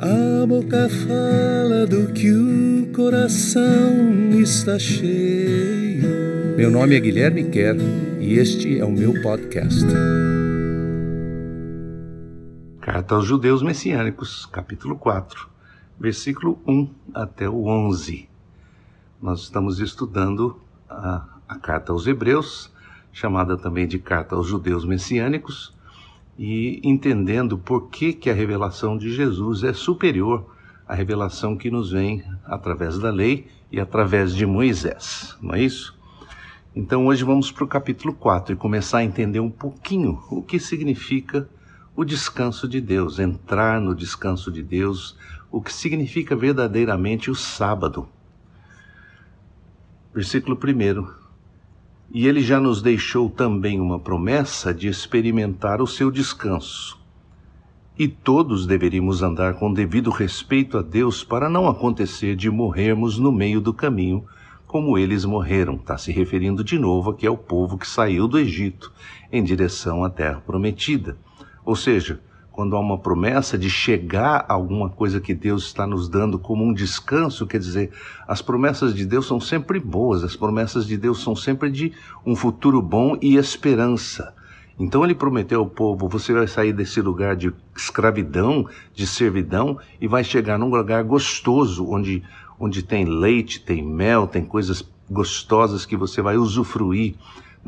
A boca fala do que o coração está cheio. Meu nome é Guilherme Kerr e este é o meu podcast. Carta aos Judeus Messiânicos, capítulo 4, versículo 1 até o 11. Nós estamos estudando a, a carta aos Hebreus, chamada também de Carta aos Judeus Messiânicos, e entendendo por que, que a revelação de Jesus é superior à revelação que nos vem através da lei e através de Moisés, não é isso? Então hoje vamos para o capítulo 4 e começar a entender um pouquinho o que significa o descanso de Deus, entrar no descanso de Deus, o que significa verdadeiramente o sábado. Versículo 1. E ele já nos deixou também uma promessa de experimentar o seu descanso. E todos deveríamos andar com devido respeito a Deus para não acontecer de morrermos no meio do caminho, como eles morreram. Está se referindo de novo aqui ao povo que saiu do Egito em direção à terra prometida. Ou seja, quando há uma promessa de chegar a alguma coisa que Deus está nos dando como um descanso, quer dizer, as promessas de Deus são sempre boas, as promessas de Deus são sempre de um futuro bom e esperança. Então ele prometeu ao povo: você vai sair desse lugar de escravidão, de servidão, e vai chegar num lugar gostoso, onde, onde tem leite, tem mel, tem coisas gostosas que você vai usufruir.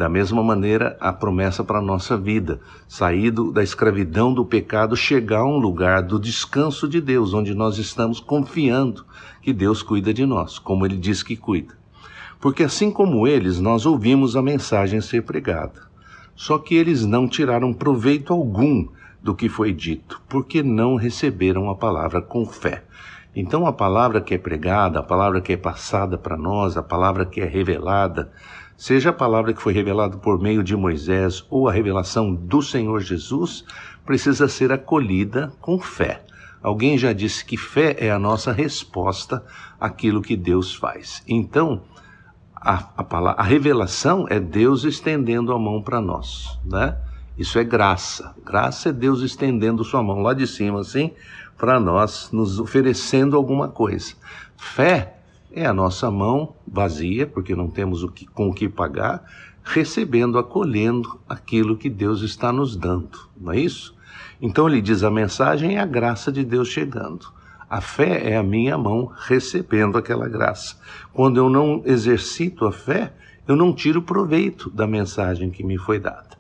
Da mesma maneira, a promessa para a nossa vida, sair da escravidão do pecado, chegar a um lugar do descanso de Deus, onde nós estamos confiando que Deus cuida de nós, como Ele diz que cuida. Porque assim como eles, nós ouvimos a mensagem ser pregada. Só que eles não tiraram proveito algum do que foi dito, porque não receberam a palavra com fé. Então, a palavra que é pregada, a palavra que é passada para nós, a palavra que é revelada, seja a palavra que foi revelada por meio de Moisés ou a revelação do Senhor Jesus, precisa ser acolhida com fé. Alguém já disse que fé é a nossa resposta àquilo que Deus faz. Então, a, a, palavra, a revelação é Deus estendendo a mão para nós, né? Isso é graça. Graça é Deus estendendo sua mão lá de cima, assim, para nós, nos oferecendo alguma coisa. Fé é a nossa mão vazia, porque não temos o que, com o que pagar, recebendo, acolhendo aquilo que Deus está nos dando, não é isso? Então ele diz: a mensagem é a graça de Deus chegando. A fé é a minha mão recebendo aquela graça. Quando eu não exercito a fé, eu não tiro proveito da mensagem que me foi dada.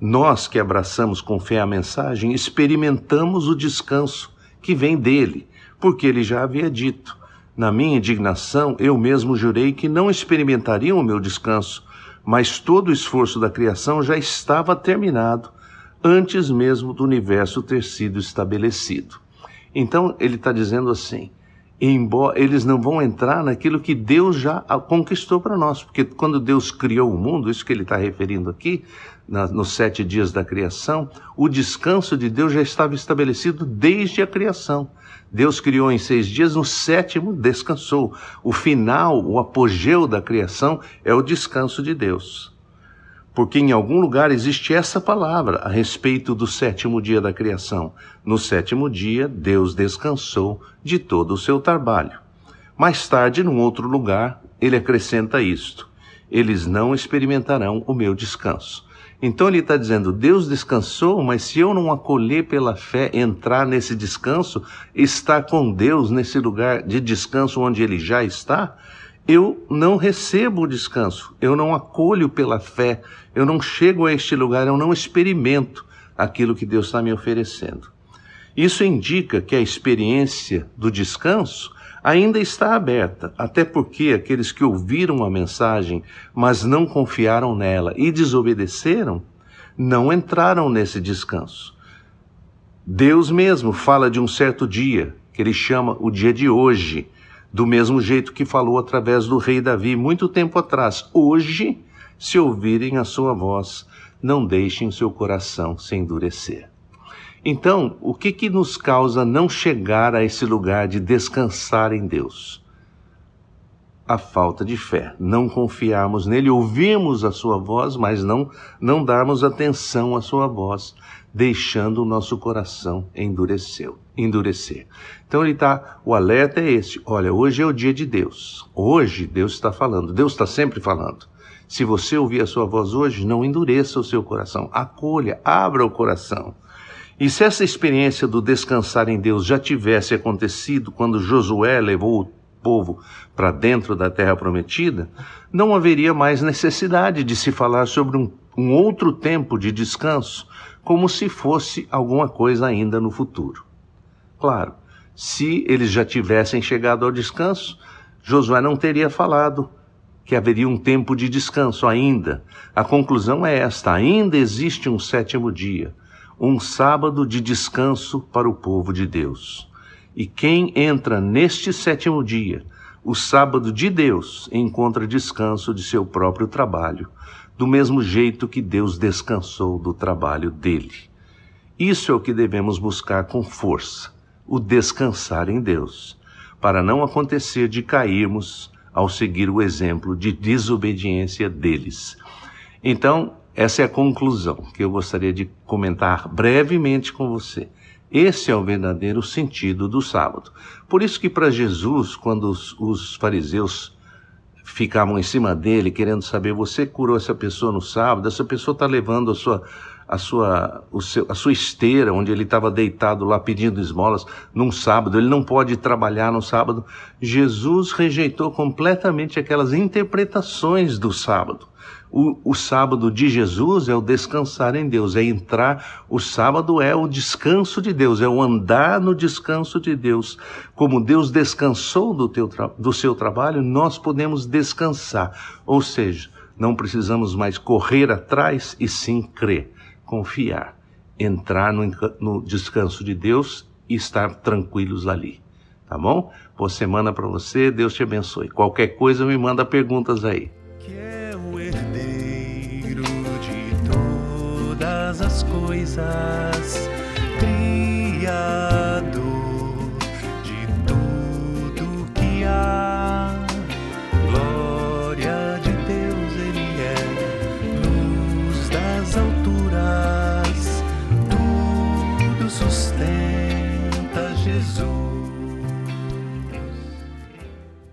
Nós que abraçamos com fé a mensagem, experimentamos o descanso que vem dele, porque ele já havia dito: na minha indignação, eu mesmo jurei que não experimentariam o meu descanso, mas todo o esforço da criação já estava terminado antes mesmo do universo ter sido estabelecido. Então ele está dizendo assim: embora eles não vão entrar naquilo que Deus já conquistou para nós, porque quando Deus criou o mundo, isso que ele está referindo aqui, na, nos sete dias da criação, o descanso de Deus já estava estabelecido desde a criação. Deus criou em seis dias, no sétimo descansou. O final, o apogeu da criação é o descanso de Deus. Porque em algum lugar existe essa palavra a respeito do sétimo dia da criação. No sétimo dia, Deus descansou de todo o seu trabalho. Mais tarde, num outro lugar, ele acrescenta isto: Eles não experimentarão o meu descanso. Então ele está dizendo: Deus descansou, mas se eu não acolher pela fé, entrar nesse descanso, estar com Deus nesse lugar de descanso onde ele já está, eu não recebo o descanso, eu não acolho pela fé, eu não chego a este lugar, eu não experimento aquilo que Deus está me oferecendo. Isso indica que a experiência do descanso ainda está aberta, até porque aqueles que ouviram a mensagem, mas não confiaram nela e desobedeceram, não entraram nesse descanso. Deus mesmo fala de um certo dia, que ele chama o dia de hoje, do mesmo jeito que falou através do rei Davi muito tempo atrás. Hoje, se ouvirem a sua voz, não deixem seu coração se endurecer. Então, o que, que nos causa não chegar a esse lugar de descansar em Deus? A falta de fé, não confiarmos nele, ouvimos a sua voz, mas não, não darmos atenção à sua voz, deixando o nosso coração endureceu, endurecer. Então ele está, o alerta é este: olha, hoje é o dia de Deus. Hoje Deus está falando, Deus está sempre falando. Se você ouvir a sua voz hoje, não endureça o seu coração, acolha, abra o coração. E se essa experiência do descansar em Deus já tivesse acontecido quando Josué levou o povo para dentro da terra prometida, não haveria mais necessidade de se falar sobre um, um outro tempo de descanso, como se fosse alguma coisa ainda no futuro. Claro, se eles já tivessem chegado ao descanso, Josué não teria falado que haveria um tempo de descanso ainda. A conclusão é esta: ainda existe um sétimo dia, um sábado de descanso para o povo de Deus. E quem entra neste sétimo dia, o sábado de Deus, encontra descanso de seu próprio trabalho, do mesmo jeito que Deus descansou do trabalho dele. Isso é o que devemos buscar com força, o descansar em Deus, para não acontecer de cairmos ao seguir o exemplo de desobediência deles. Então, essa é a conclusão que eu gostaria de comentar brevemente com você. Esse é o verdadeiro sentido do sábado. Por isso que para Jesus, quando os, os, fariseus ficavam em cima dele, querendo saber, você curou essa pessoa no sábado, essa pessoa está levando a sua, a sua, o seu, a sua esteira, onde ele estava deitado lá pedindo esmolas num sábado, ele não pode trabalhar no sábado. Jesus rejeitou completamente aquelas interpretações do sábado. O, o, sábado de Jesus é o descansar em Deus, é entrar. O sábado é o descanso de Deus, é o andar no descanso de Deus. Como Deus descansou do, teu, do seu trabalho, nós podemos descansar. Ou seja, não precisamos mais correr atrás e sim crer confiar, entrar no, no descanso de Deus e estar tranquilos ali. Tá bom? Boa semana para você, Deus te abençoe. Qualquer coisa me manda perguntas aí. coisas criadas.